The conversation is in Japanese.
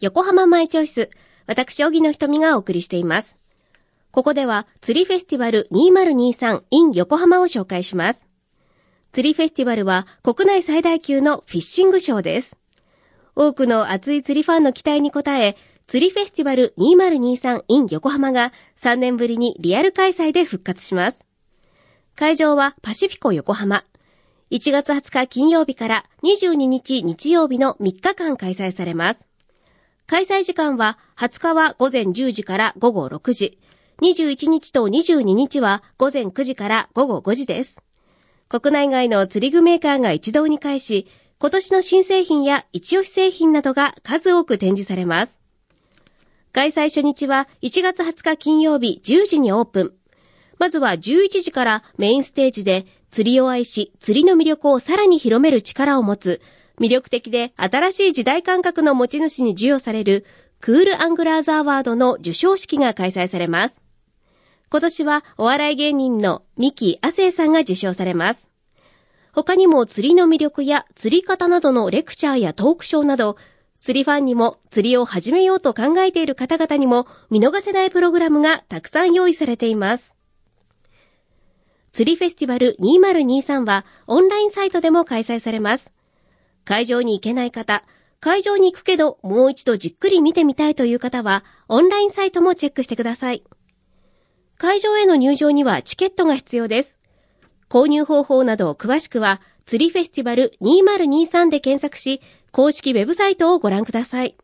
横浜マイチョイス。私、小木の瞳がお送りしています。ここでは、釣りフェスティバル 2023in 横浜を紹介します。釣りフェスティバルは国内最大級のフィッシングショーです。多くの熱い釣りファンの期待に応え、釣りフェスティバル 2023in 横浜が3年ぶりにリアル開催で復活します。会場はパシフィコ横浜。1月20日金曜日から22日日曜日の3日間開催されます。開催時間は20日は午前10時から午後6時、21日と22日は午前9時から午後5時です。国内外の釣り具メーカーが一堂に会し、今年の新製品や一押し製品などが数多く展示されます。開催初日は1月20日金曜日10時にオープン。まずは11時からメインステージで釣りを愛し、釣りの魅力をさらに広める力を持つ、魅力的で新しい時代感覚の持ち主に授与されるクールアングラーズアワードの授賞式が開催されます。今年はお笑い芸人のミキ・アセイさんが受賞されます。他にも釣りの魅力や釣り方などのレクチャーやトークショーなど、釣りファンにも釣りを始めようと考えている方々にも見逃せないプログラムがたくさん用意されています。釣りフェスティバル2023はオンラインサイトでも開催されます。会場に行けない方、会場に行くけどもう一度じっくり見てみたいという方はオンラインサイトもチェックしてください。会場への入場にはチケットが必要です。購入方法などを詳しくは釣りフェスティバル2023で検索し、公式ウェブサイトをご覧ください。